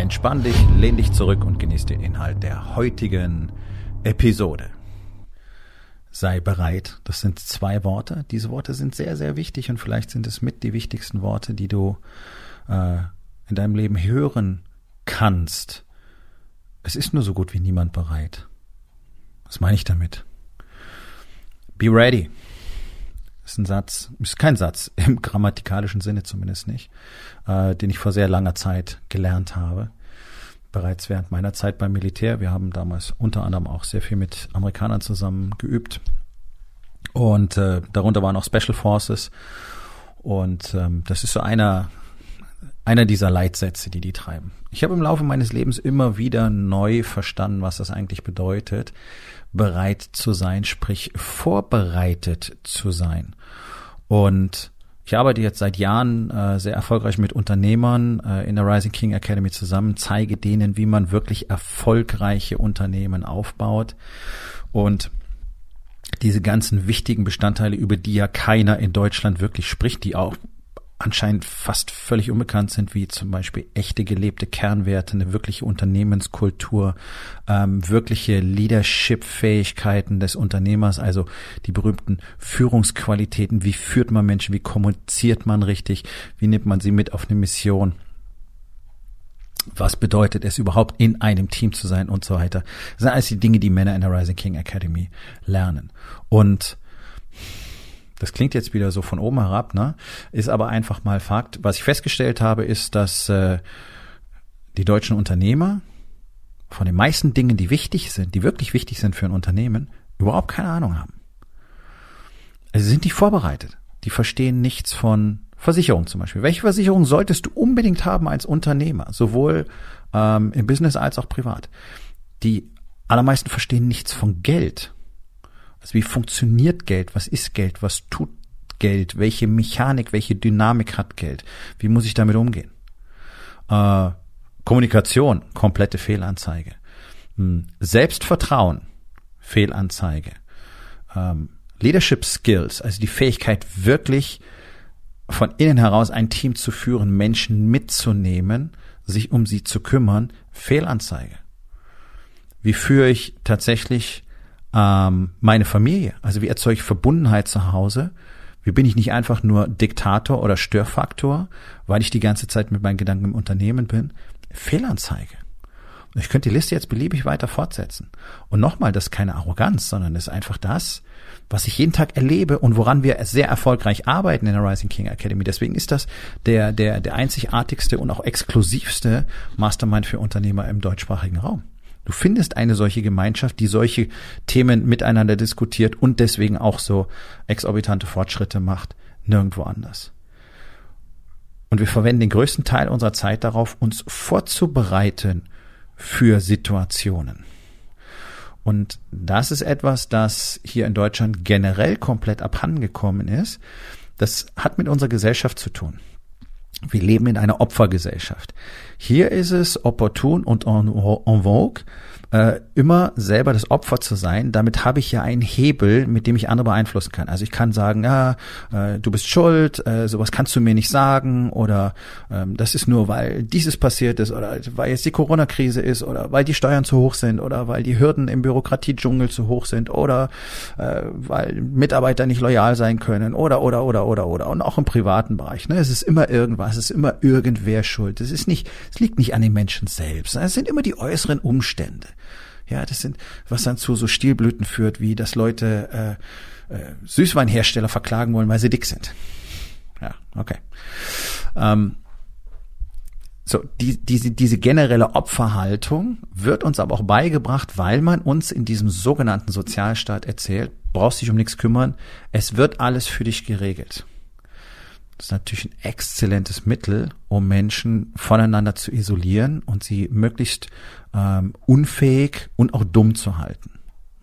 Entspann dich, lehn dich zurück und genieß den Inhalt der heutigen Episode. Sei bereit. Das sind zwei Worte. Diese Worte sind sehr, sehr wichtig und vielleicht sind es mit die wichtigsten Worte, die du äh, in deinem Leben hören kannst. Es ist nur so gut wie niemand bereit. Was meine ich damit? Be ready. Ist ein Satz, ist kein Satz, im grammatikalischen Sinne zumindest nicht, äh, den ich vor sehr langer Zeit gelernt habe. Bereits während meiner Zeit beim Militär. Wir haben damals unter anderem auch sehr viel mit Amerikanern zusammen geübt. Und äh, darunter waren auch Special Forces. Und ähm, das ist so einer, einer dieser Leitsätze, die die treiben. Ich habe im Laufe meines Lebens immer wieder neu verstanden, was das eigentlich bedeutet, bereit zu sein, sprich vorbereitet zu sein. Und ich arbeite jetzt seit Jahren äh, sehr erfolgreich mit Unternehmern äh, in der Rising King Academy zusammen, zeige denen, wie man wirklich erfolgreiche Unternehmen aufbaut und diese ganzen wichtigen Bestandteile, über die ja keiner in Deutschland wirklich spricht, die auch anscheinend fast völlig unbekannt sind, wie zum Beispiel echte gelebte Kernwerte, eine wirkliche Unternehmenskultur, ähm, wirkliche Leadership-Fähigkeiten des Unternehmers, also die berühmten Führungsqualitäten, wie führt man Menschen, wie kommuniziert man richtig, wie nimmt man sie mit auf eine Mission. Was bedeutet es überhaupt, in einem Team zu sein und so weiter. Das sind alles die Dinge, die Männer in der Rising King Academy lernen. Und das klingt jetzt wieder so von oben herab, ne? Ist aber einfach mal Fakt. Was ich festgestellt habe, ist, dass äh, die deutschen Unternehmer von den meisten Dingen, die wichtig sind, die wirklich wichtig sind für ein Unternehmen, überhaupt keine Ahnung haben. Also sind nicht vorbereitet. Die verstehen nichts von Versicherung zum Beispiel. Welche Versicherung solltest du unbedingt haben als Unternehmer, sowohl ähm, im Business als auch privat? Die allermeisten verstehen nichts von Geld. Also wie funktioniert Geld? Was ist Geld? Was tut Geld? Welche Mechanik, welche Dynamik hat Geld? Wie muss ich damit umgehen? Äh, Kommunikation, komplette Fehlanzeige. Hm. Selbstvertrauen, Fehlanzeige. Ähm, Leadership Skills, also die Fähigkeit wirklich von innen heraus ein Team zu führen, Menschen mitzunehmen, sich um sie zu kümmern, Fehlanzeige. Wie führe ich tatsächlich ähm, meine Familie? Also wie erzeuge ich Verbundenheit zu Hause? Wie bin ich nicht einfach nur Diktator oder Störfaktor, weil ich die ganze Zeit mit meinen Gedanken im Unternehmen bin? Fehlanzeige. Ich könnte die Liste jetzt beliebig weiter fortsetzen. Und nochmal, das ist keine Arroganz, sondern das ist einfach das, was ich jeden Tag erlebe und woran wir sehr erfolgreich arbeiten in der Rising King Academy. Deswegen ist das der, der, der einzigartigste und auch exklusivste Mastermind für Unternehmer im deutschsprachigen Raum. Du findest eine solche Gemeinschaft, die solche Themen miteinander diskutiert und deswegen auch so exorbitante Fortschritte macht, nirgendwo anders. Und wir verwenden den größten Teil unserer Zeit darauf, uns vorzubereiten für Situationen. Und das ist etwas, das hier in Deutschland generell komplett abhandengekommen ist. Das hat mit unserer Gesellschaft zu tun. Wir leben in einer Opfergesellschaft. Hier ist es opportun und en, vogue, äh, immer selber das Opfer zu sein, damit habe ich ja einen Hebel, mit dem ich andere beeinflussen kann. Also ich kann sagen, ja, äh, du bist schuld, äh, sowas kannst du mir nicht sagen oder ähm, das ist nur, weil dieses passiert ist oder weil jetzt die Corona-Krise ist oder weil die Steuern zu hoch sind oder weil die Hürden im Bürokratiedschungel zu hoch sind oder äh, weil Mitarbeiter nicht loyal sein können oder oder oder oder oder und auch im privaten Bereich. Ne? Es ist immer irgendwas, es ist immer irgendwer schuld. Es ist nicht, es liegt nicht an den Menschen selbst. Es sind immer die äußeren Umstände. Ja, das sind, was dann zu so Stilblüten führt, wie dass Leute äh, äh, Süßweinhersteller verklagen wollen, weil sie dick sind. Ja, okay. Ähm, so, die, diese, diese generelle Opferhaltung wird uns aber auch beigebracht, weil man uns in diesem sogenannten Sozialstaat erzählt, brauchst dich um nichts kümmern, es wird alles für dich geregelt. Das ist natürlich ein exzellentes Mittel, um Menschen voneinander zu isolieren und sie möglichst ähm, unfähig und auch dumm zu halten.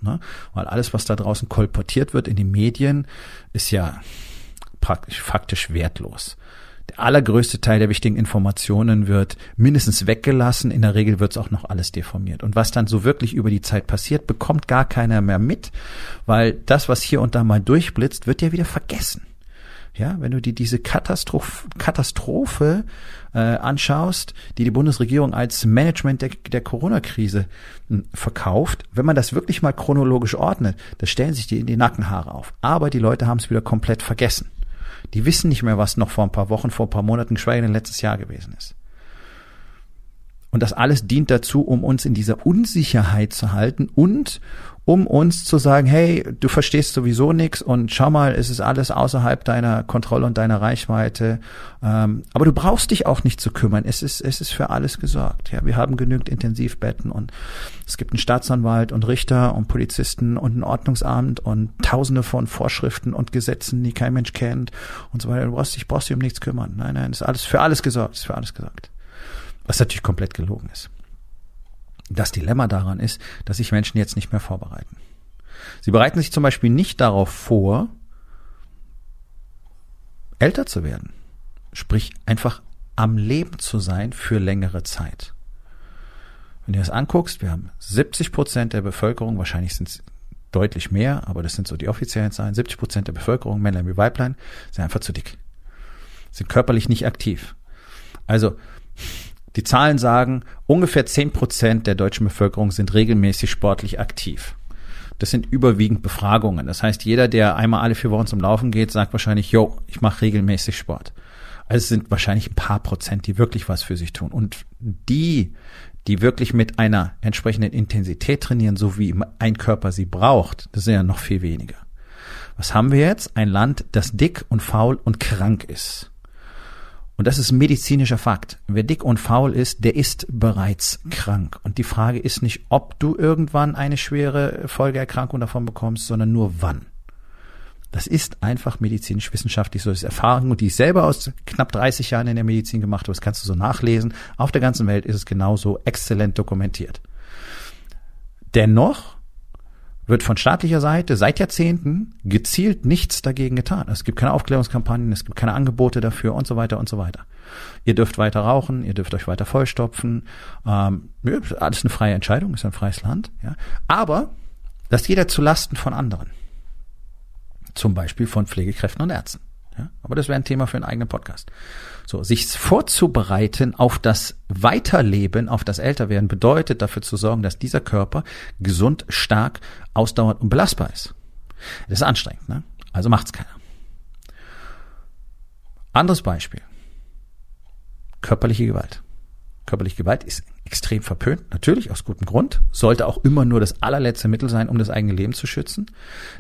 Ne? Weil alles, was da draußen kolportiert wird in den Medien, ist ja praktisch faktisch wertlos. Der allergrößte Teil der wichtigen Informationen wird mindestens weggelassen. In der Regel wird es auch noch alles deformiert. Und was dann so wirklich über die Zeit passiert, bekommt gar keiner mehr mit, weil das, was hier und da mal durchblitzt, wird ja wieder vergessen. Ja, wenn du dir diese Katastrophe, Katastrophe äh, anschaust, die die Bundesregierung als Management der, der Corona-Krise hm, verkauft, wenn man das wirklich mal chronologisch ordnet, da stellen sich die, die Nackenhaare auf. Aber die Leute haben es wieder komplett vergessen. Die wissen nicht mehr, was noch vor ein paar Wochen, vor ein paar Monaten, geschweige denn letztes Jahr gewesen ist. Und das alles dient dazu, um uns in dieser Unsicherheit zu halten und um uns zu sagen, hey, du verstehst sowieso nichts und schau mal, es ist alles außerhalb deiner Kontrolle und deiner Reichweite. Ähm, aber du brauchst dich auch nicht zu kümmern. Es ist, es ist für alles gesorgt. Ja, wir haben genügend Intensivbetten und es gibt einen Staatsanwalt und Richter und Polizisten und ein Ordnungsamt und tausende von Vorschriften und Gesetzen, die kein Mensch kennt und so weiter. Du brauchst dich, brauchst dich um nichts kümmern. Nein, nein, es ist alles für alles gesorgt, ist für alles gesorgt. Was natürlich komplett gelogen ist. Das Dilemma daran ist, dass sich Menschen jetzt nicht mehr vorbereiten. Sie bereiten sich zum Beispiel nicht darauf vor, älter zu werden. Sprich, einfach am Leben zu sein für längere Zeit. Wenn du das anguckst, wir haben 70 Prozent der Bevölkerung, wahrscheinlich sind es deutlich mehr, aber das sind so die offiziellen Zahlen, 70 Prozent der Bevölkerung, Männlein wie Weiblein, sind einfach zu dick. Sind körperlich nicht aktiv. Also, die Zahlen sagen, ungefähr zehn Prozent der deutschen Bevölkerung sind regelmäßig sportlich aktiv. Das sind überwiegend Befragungen. Das heißt, jeder, der einmal alle vier Wochen zum Laufen geht, sagt wahrscheinlich, yo, ich mache regelmäßig Sport. Also es sind wahrscheinlich ein paar Prozent, die wirklich was für sich tun. Und die, die wirklich mit einer entsprechenden Intensität trainieren, so wie ein Körper sie braucht, das sind ja noch viel weniger. Was haben wir jetzt? Ein Land, das dick und faul und krank ist. Und das ist medizinischer Fakt. Wer dick und faul ist, der ist bereits krank. Und die Frage ist nicht, ob du irgendwann eine schwere Folgeerkrankung davon bekommst, sondern nur wann. Das ist einfach medizinisch-wissenschaftlich so. Das ist Erfahrung, die ich selber aus knapp 30 Jahren in der Medizin gemacht habe. Das kannst du so nachlesen. Auf der ganzen Welt ist es genauso exzellent dokumentiert. Dennoch wird von staatlicher Seite seit Jahrzehnten gezielt nichts dagegen getan. Es gibt keine Aufklärungskampagnen, es gibt keine Angebote dafür und so weiter und so weiter. Ihr dürft weiter rauchen, ihr dürft euch weiter vollstopfen. Ähm, alles eine freie Entscheidung, ist ein freies Land. Ja. Aber das jeder zu Lasten von anderen. Zum Beispiel von Pflegekräften und Ärzten. Ja, aber das wäre ein Thema für einen eigenen Podcast. So, sich vorzubereiten auf das Weiterleben, auf das Älterwerden, bedeutet dafür zu sorgen, dass dieser Körper gesund, stark, ausdauernd und belastbar ist. Das ist anstrengend, ne? Also macht's keiner. Anderes Beispiel. Körperliche Gewalt. Körperliche Gewalt ist extrem verpönt, natürlich aus gutem Grund, sollte auch immer nur das allerletzte Mittel sein, um das eigene Leben zu schützen.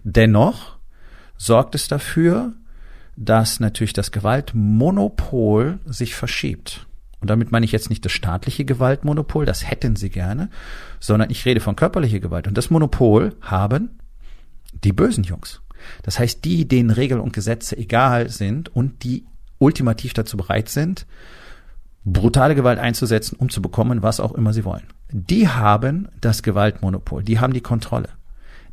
Dennoch sorgt es dafür, dass natürlich das Gewaltmonopol sich verschiebt. Und damit meine ich jetzt nicht das staatliche Gewaltmonopol, das hätten sie gerne, sondern ich rede von körperlicher Gewalt. Und das Monopol haben die bösen Jungs. Das heißt, die, denen Regeln und Gesetze egal sind und die ultimativ dazu bereit sind, brutale Gewalt einzusetzen, um zu bekommen, was auch immer sie wollen. Die haben das Gewaltmonopol, die haben die Kontrolle,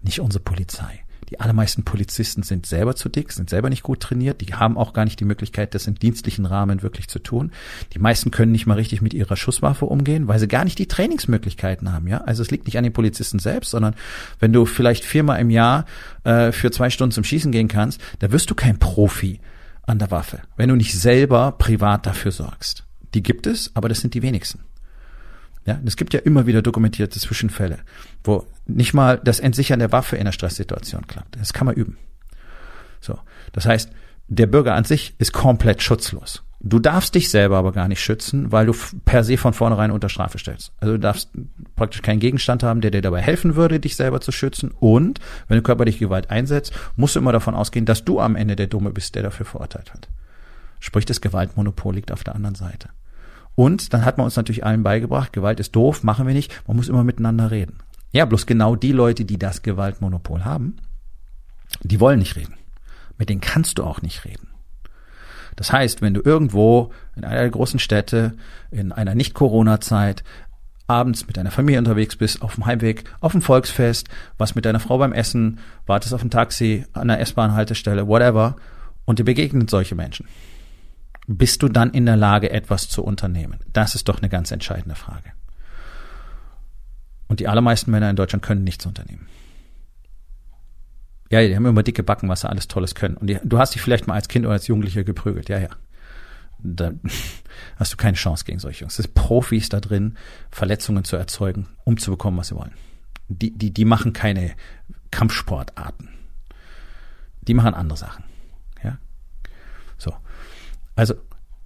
nicht unsere Polizei. Die allermeisten Polizisten sind selber zu dick, sind selber nicht gut trainiert, die haben auch gar nicht die Möglichkeit, das im dienstlichen Rahmen wirklich zu tun. Die meisten können nicht mal richtig mit ihrer Schusswaffe umgehen, weil sie gar nicht die Trainingsmöglichkeiten haben, ja. Also es liegt nicht an den Polizisten selbst, sondern wenn du vielleicht viermal im Jahr äh, für zwei Stunden zum Schießen gehen kannst, da wirst du kein Profi an der Waffe, wenn du nicht selber privat dafür sorgst. Die gibt es, aber das sind die wenigsten. Ja, es gibt ja immer wieder dokumentierte Zwischenfälle, wo nicht mal das Entsichern der Waffe in einer Stresssituation klappt. Das kann man üben. So. Das heißt, der Bürger an sich ist komplett schutzlos. Du darfst dich selber aber gar nicht schützen, weil du per se von vornherein unter Strafe stellst. Also du darfst praktisch keinen Gegenstand haben, der dir dabei helfen würde, dich selber zu schützen. Und wenn du körperliche Gewalt einsetzt, musst du immer davon ausgehen, dass du am Ende der Dumme bist, der dafür verurteilt hat. Sprich, das Gewaltmonopol liegt auf der anderen Seite. Und dann hat man uns natürlich allen beigebracht, Gewalt ist doof, machen wir nicht, man muss immer miteinander reden. Ja, bloß genau die Leute, die das Gewaltmonopol haben, die wollen nicht reden. Mit denen kannst du auch nicht reden. Das heißt, wenn du irgendwo in einer der großen Städte, in einer Nicht-Corona-Zeit, abends mit deiner Familie unterwegs bist, auf dem Heimweg, auf dem Volksfest, was mit deiner Frau beim Essen, wartest auf ein Taxi, an der S-Bahn-Haltestelle, whatever, und dir begegnen solche Menschen. Bist du dann in der Lage, etwas zu unternehmen? Das ist doch eine ganz entscheidende Frage. Und die allermeisten Männer in Deutschland können nichts unternehmen. Ja, die haben immer dicke Backen, was sie alles Tolles können. Und die, du hast dich vielleicht mal als Kind oder als Jugendlicher geprügelt. Ja, ja. Da hast du keine Chance gegen solche Jungs. Es sind Profis da drin, Verletzungen zu erzeugen, um zu bekommen, was sie wollen. Die, die, die machen keine Kampfsportarten. Die machen andere Sachen. Also,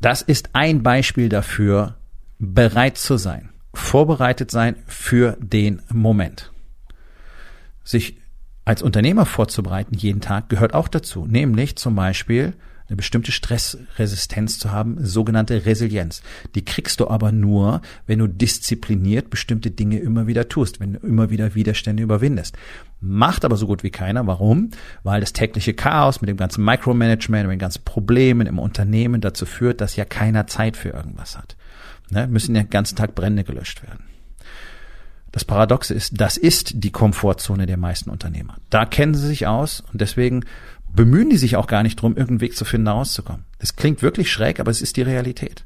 das ist ein Beispiel dafür, bereit zu sein vorbereitet sein für den Moment. Sich als Unternehmer vorzubereiten jeden Tag gehört auch dazu, nämlich zum Beispiel eine bestimmte Stressresistenz zu haben, sogenannte Resilienz. Die kriegst du aber nur, wenn du diszipliniert bestimmte Dinge immer wieder tust, wenn du immer wieder Widerstände überwindest. Macht aber so gut wie keiner. Warum? Weil das tägliche Chaos mit dem ganzen Micromanagement, mit den ganzen Problemen im Unternehmen dazu führt, dass ja keiner Zeit für irgendwas hat. Ne, müssen den ganzen Tag Brände gelöscht werden. Das Paradoxe ist, das ist die Komfortzone der meisten Unternehmer. Da kennen sie sich aus und deswegen bemühen die sich auch gar nicht drum, irgendeinen Weg zu finden, da rauszukommen. Das klingt wirklich schräg, aber es ist die Realität.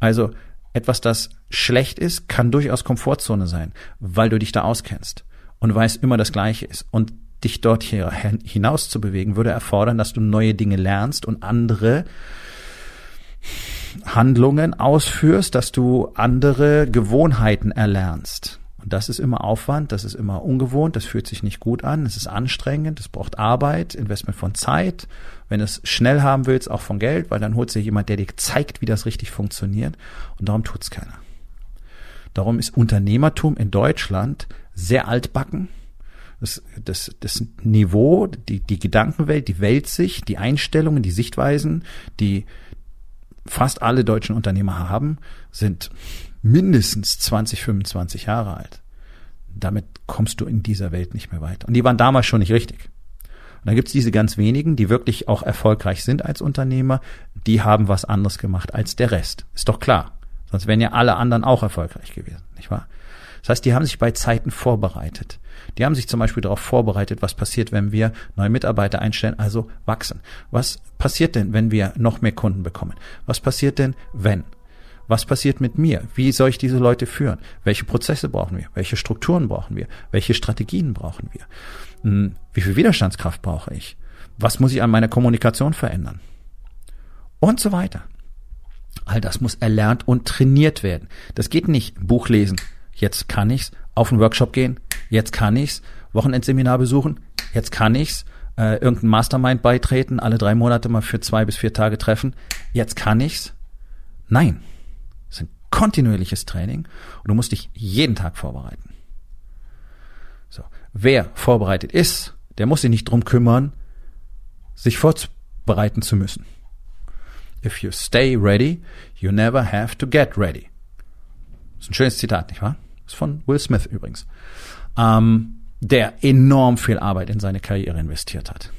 Also etwas, das schlecht ist, kann durchaus Komfortzone sein, weil du dich da auskennst und weißt immer das Gleiche ist. Und dich dort hier hinaus zu bewegen, würde erfordern, dass du neue Dinge lernst und andere Handlungen ausführst, dass du andere Gewohnheiten erlernst. Und das ist immer Aufwand, das ist immer ungewohnt, das fühlt sich nicht gut an, es ist anstrengend, es braucht Arbeit, Investment von Zeit. Wenn du es schnell haben willst, auch von Geld, weil dann holt sich jemand, der dir zeigt, wie das richtig funktioniert. Und darum tut's keiner. Darum ist Unternehmertum in Deutschland sehr altbacken. Das, das, das Niveau, die, die Gedankenwelt, die Weltsicht, die Einstellungen, die Sichtweisen, die, fast alle deutschen Unternehmer haben, sind mindestens 20, 25 Jahre alt. Damit kommst du in dieser Welt nicht mehr weiter. Und die waren damals schon nicht richtig. Und dann gibt's diese ganz wenigen, die wirklich auch erfolgreich sind als Unternehmer, die haben was anderes gemacht als der Rest. Ist doch klar. Sonst wären ja alle anderen auch erfolgreich gewesen, nicht wahr? Das heißt, die haben sich bei Zeiten vorbereitet. Die haben sich zum Beispiel darauf vorbereitet, was passiert, wenn wir neue Mitarbeiter einstellen, also wachsen. Was passiert denn, wenn wir noch mehr Kunden bekommen? Was passiert denn, wenn? Was passiert mit mir? Wie soll ich diese Leute führen? Welche Prozesse brauchen wir? Welche Strukturen brauchen wir? Welche Strategien brauchen wir? Hm, wie viel Widerstandskraft brauche ich? Was muss ich an meiner Kommunikation verändern? Und so weiter. All das muss erlernt und trainiert werden. Das geht nicht Buch lesen, jetzt kann ich's, auf einen Workshop gehen, jetzt kann ich's, Wochenendseminar besuchen, jetzt kann ich's, äh, irgendein Mastermind beitreten, alle drei Monate mal für zwei bis vier Tage treffen, jetzt kann ich's. Nein, kontinuierliches Training und du musst dich jeden Tag vorbereiten. So, wer vorbereitet ist, der muss sich nicht drum kümmern, sich vorbereiten zu müssen. If you stay ready, you never have to get ready. Das ist ein schönes Zitat, nicht wahr? ist von Will Smith übrigens, ähm, der enorm viel Arbeit in seine Karriere investiert hat.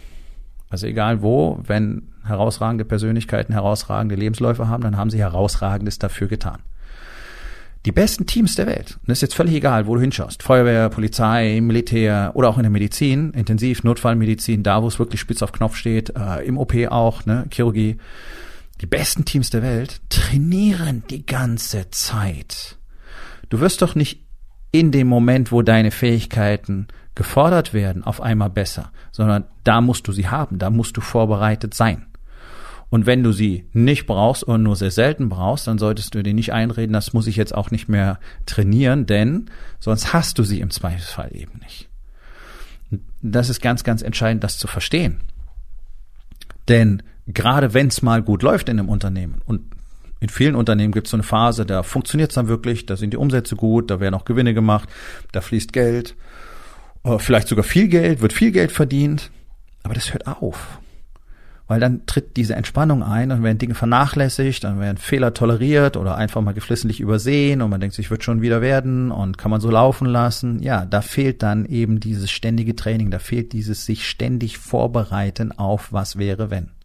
Also egal wo, wenn herausragende Persönlichkeiten herausragende Lebensläufe haben, dann haben sie herausragendes dafür getan. Die besten Teams der Welt, und das ist jetzt völlig egal, wo du hinschaust, Feuerwehr, Polizei, Militär oder auch in der Medizin, Intensiv, Notfallmedizin, da wo es wirklich spitz auf Knopf steht, äh, im OP auch, ne, Chirurgie, die besten Teams der Welt trainieren die ganze Zeit. Du wirst doch nicht in dem Moment, wo deine Fähigkeiten gefordert werden, auf einmal besser, sondern da musst du sie haben, da musst du vorbereitet sein. Und wenn du sie nicht brauchst oder nur sehr selten brauchst, dann solltest du dir nicht einreden, das muss ich jetzt auch nicht mehr trainieren, denn sonst hast du sie im Zweifelsfall eben nicht. das ist ganz, ganz entscheidend, das zu verstehen. Denn gerade wenn es mal gut läuft in einem Unternehmen und in vielen Unternehmen gibt es so eine Phase, da funktioniert es dann wirklich, da sind die Umsätze gut, da werden auch Gewinne gemacht, da fließt Geld, äh, vielleicht sogar viel Geld, wird viel Geld verdient, aber das hört auf. Weil dann tritt diese Entspannung ein und werden Dinge vernachlässigt, dann werden Fehler toleriert oder einfach mal geflissentlich übersehen und man denkt sich, wird schon wieder werden und kann man so laufen lassen. Ja, da fehlt dann eben dieses ständige Training, da fehlt dieses sich ständig vorbereiten auf was wäre wenn.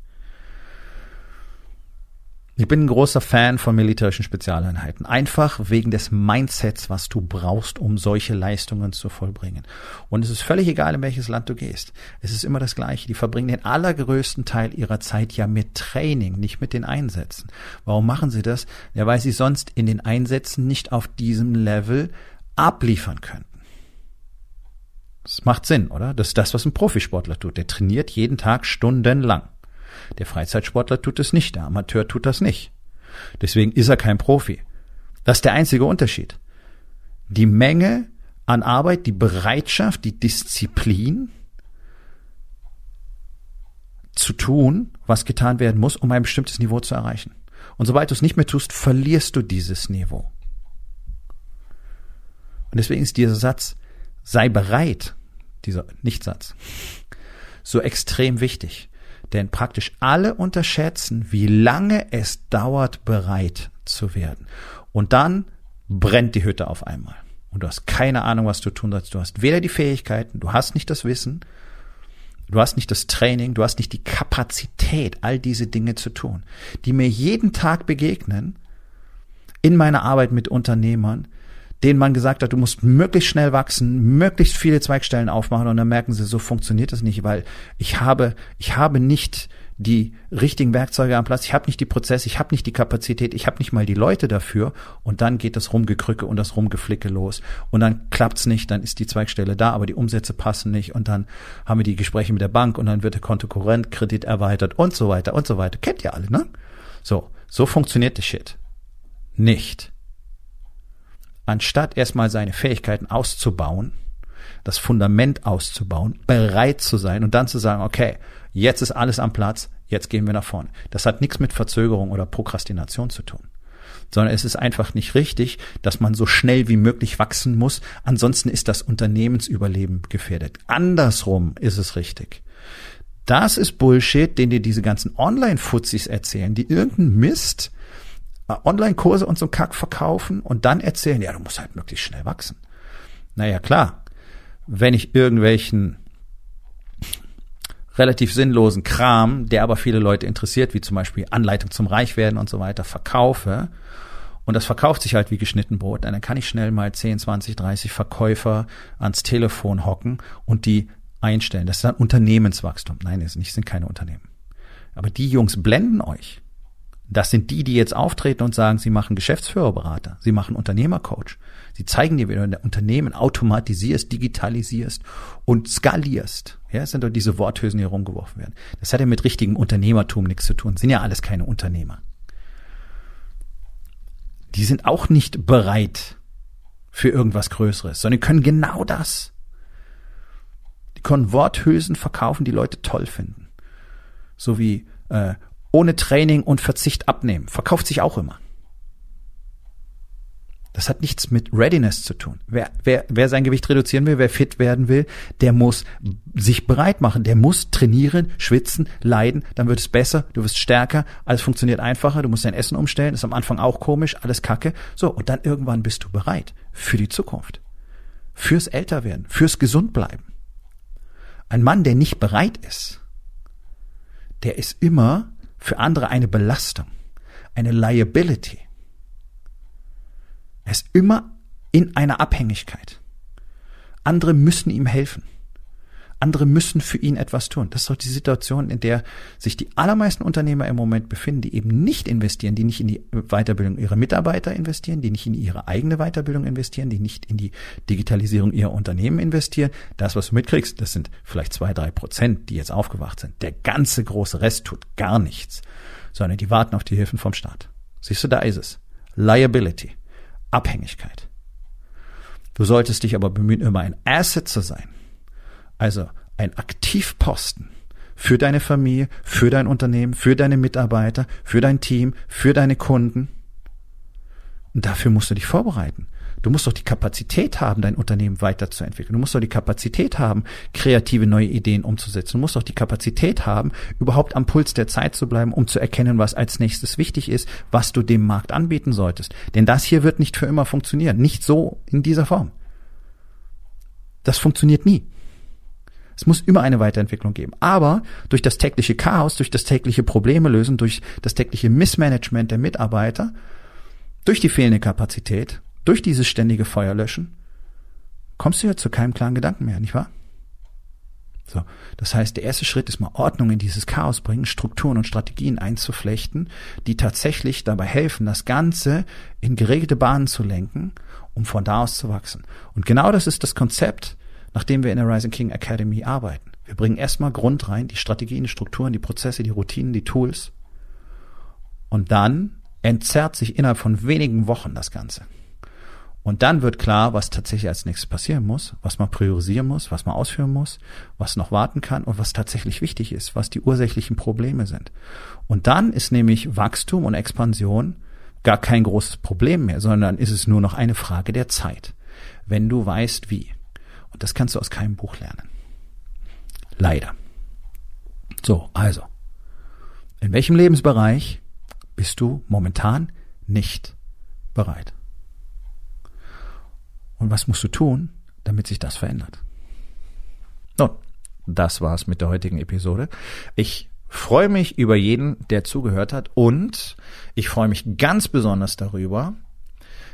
Ich bin ein großer Fan von militärischen Spezialeinheiten. Einfach wegen des Mindsets, was du brauchst, um solche Leistungen zu vollbringen. Und es ist völlig egal, in welches Land du gehst. Es ist immer das Gleiche. Die verbringen den allergrößten Teil ihrer Zeit ja mit Training, nicht mit den Einsätzen. Warum machen sie das? Ja, weil sie sonst in den Einsätzen nicht auf diesem Level abliefern könnten. Das macht Sinn, oder? Das ist das, was ein Profisportler tut. Der trainiert jeden Tag stundenlang. Der Freizeitsportler tut es nicht, der Amateur tut das nicht. Deswegen ist er kein Profi. Das ist der einzige Unterschied. Die Menge an Arbeit, die Bereitschaft, die Disziplin zu tun, was getan werden muss, um ein bestimmtes Niveau zu erreichen. Und sobald du es nicht mehr tust, verlierst du dieses Niveau. Und deswegen ist dieser Satz, sei bereit, dieser Nichtsatz, so extrem wichtig. Denn praktisch alle unterschätzen, wie lange es dauert, bereit zu werden. Und dann brennt die Hütte auf einmal. Und du hast keine Ahnung, was du tun sollst. Du hast weder die Fähigkeiten, du hast nicht das Wissen, du hast nicht das Training, du hast nicht die Kapazität, all diese Dinge zu tun, die mir jeden Tag begegnen in meiner Arbeit mit Unternehmern, denen man gesagt hat, du musst möglichst schnell wachsen, möglichst viele Zweigstellen aufmachen und dann merken sie, so funktioniert das nicht, weil ich habe, ich habe nicht die richtigen Werkzeuge am Platz, ich habe nicht die Prozesse, ich habe nicht die Kapazität, ich habe nicht mal die Leute dafür und dann geht das Rumgekrücke und das Rumgeflicke los und dann klappt's nicht, dann ist die Zweigstelle da, aber die Umsätze passen nicht und dann haben wir die Gespräche mit der Bank und dann wird der Kontokorrentkredit erweitert und so weiter und so weiter. Kennt ihr alle, ne? So, so funktioniert das Shit. Nicht anstatt erstmal seine Fähigkeiten auszubauen, das Fundament auszubauen, bereit zu sein und dann zu sagen, okay, jetzt ist alles am Platz, jetzt gehen wir nach vorne. Das hat nichts mit Verzögerung oder Prokrastination zu tun sondern es ist einfach nicht richtig, dass man so schnell wie möglich wachsen muss. Ansonsten ist das Unternehmensüberleben gefährdet. Andersrum ist es richtig. Das ist Bullshit, den dir diese ganzen Online-Fuzis erzählen, die irgendeinen Mist Online-Kurse und so Kack verkaufen und dann erzählen, ja, du musst halt möglichst schnell wachsen. Naja, klar. Wenn ich irgendwelchen relativ sinnlosen Kram, der aber viele Leute interessiert, wie zum Beispiel Anleitung zum Reichwerden und so weiter, verkaufe, und das verkauft sich halt wie geschnitten Brot, dann kann ich schnell mal 10, 20, 30 Verkäufer ans Telefon hocken und die einstellen. Das ist dann Unternehmenswachstum. Nein, es sind keine Unternehmen. Aber die Jungs blenden euch. Das sind die, die jetzt auftreten und sagen, sie machen Geschäftsführerberater, sie machen Unternehmercoach. Sie zeigen dir, wie du Unternehmen automatisierst, digitalisierst und skalierst. Ja, das sind doch diese Worthülsen, die herumgeworfen werden. Das hat ja mit richtigem Unternehmertum nichts zu tun. Sind ja alles keine Unternehmer. Die sind auch nicht bereit für irgendwas Größeres, sondern können genau das. Die können Worthülsen verkaufen, die Leute toll finden. So wie äh, ohne Training und Verzicht abnehmen. Verkauft sich auch immer. Das hat nichts mit Readiness zu tun. Wer, wer, wer sein Gewicht reduzieren will, wer fit werden will, der muss sich bereit machen. Der muss trainieren, schwitzen, leiden. Dann wird es besser. Du wirst stärker. Alles funktioniert einfacher. Du musst dein Essen umstellen. Ist am Anfang auch komisch. Alles kacke. So. Und dann irgendwann bist du bereit für die Zukunft. Fürs Älterwerden. Fürs Gesundbleiben. Ein Mann, der nicht bereit ist, der ist immer für andere eine Belastung, eine Liability. Er ist immer in einer Abhängigkeit. Andere müssen ihm helfen. Andere müssen für ihn etwas tun. Das ist doch die Situation, in der sich die allermeisten Unternehmer im Moment befinden, die eben nicht investieren, die nicht in die Weiterbildung ihrer Mitarbeiter investieren, die nicht in ihre eigene Weiterbildung investieren, die nicht in die Digitalisierung ihrer Unternehmen investieren. Das, was du mitkriegst, das sind vielleicht zwei, drei Prozent, die jetzt aufgewacht sind. Der ganze große Rest tut gar nichts, sondern die warten auf die Hilfen vom Staat. Siehst du, da ist es. Liability. Abhängigkeit. Du solltest dich aber bemühen, immer ein Asset zu sein also ein Aktivposten für deine Familie, für dein Unternehmen, für deine Mitarbeiter, für dein Team, für deine Kunden. Und dafür musst du dich vorbereiten. Du musst doch die Kapazität haben, dein Unternehmen weiterzuentwickeln. Du musst doch die Kapazität haben, kreative neue Ideen umzusetzen. Du musst doch die Kapazität haben, überhaupt am Puls der Zeit zu bleiben, um zu erkennen, was als nächstes wichtig ist, was du dem Markt anbieten solltest. Denn das hier wird nicht für immer funktionieren. Nicht so in dieser Form. Das funktioniert nie. Es muss immer eine Weiterentwicklung geben. Aber durch das tägliche Chaos, durch das tägliche Probleme lösen, durch das tägliche Missmanagement der Mitarbeiter, durch die fehlende Kapazität, durch dieses ständige Feuerlöschen, kommst du ja zu keinem klaren Gedanken mehr, nicht wahr? So. Das heißt, der erste Schritt ist mal Ordnung in dieses Chaos bringen, Strukturen und Strategien einzuflechten, die tatsächlich dabei helfen, das Ganze in geregelte Bahnen zu lenken, um von da aus zu wachsen. Und genau das ist das Konzept, nach dem wir in der Rising King Academy arbeiten. Wir bringen erstmal Grund rein, die Strategien, die Strukturen, die Prozesse, die Routinen, die Tools. Und dann entzerrt sich innerhalb von wenigen Wochen das Ganze. Und dann wird klar, was tatsächlich als nächstes passieren muss, was man priorisieren muss, was man ausführen muss, was noch warten kann und was tatsächlich wichtig ist, was die ursächlichen Probleme sind. Und dann ist nämlich Wachstum und Expansion gar kein großes Problem mehr, sondern ist es nur noch eine Frage der Zeit, wenn du weißt wie. Und das kannst du aus keinem Buch lernen. Leider. So, also. In welchem Lebensbereich bist du momentan nicht bereit? Und was musst du tun, damit sich das verändert? Nun, das war's mit der heutigen Episode. Ich freue mich über jeden, der zugehört hat und ich freue mich ganz besonders darüber,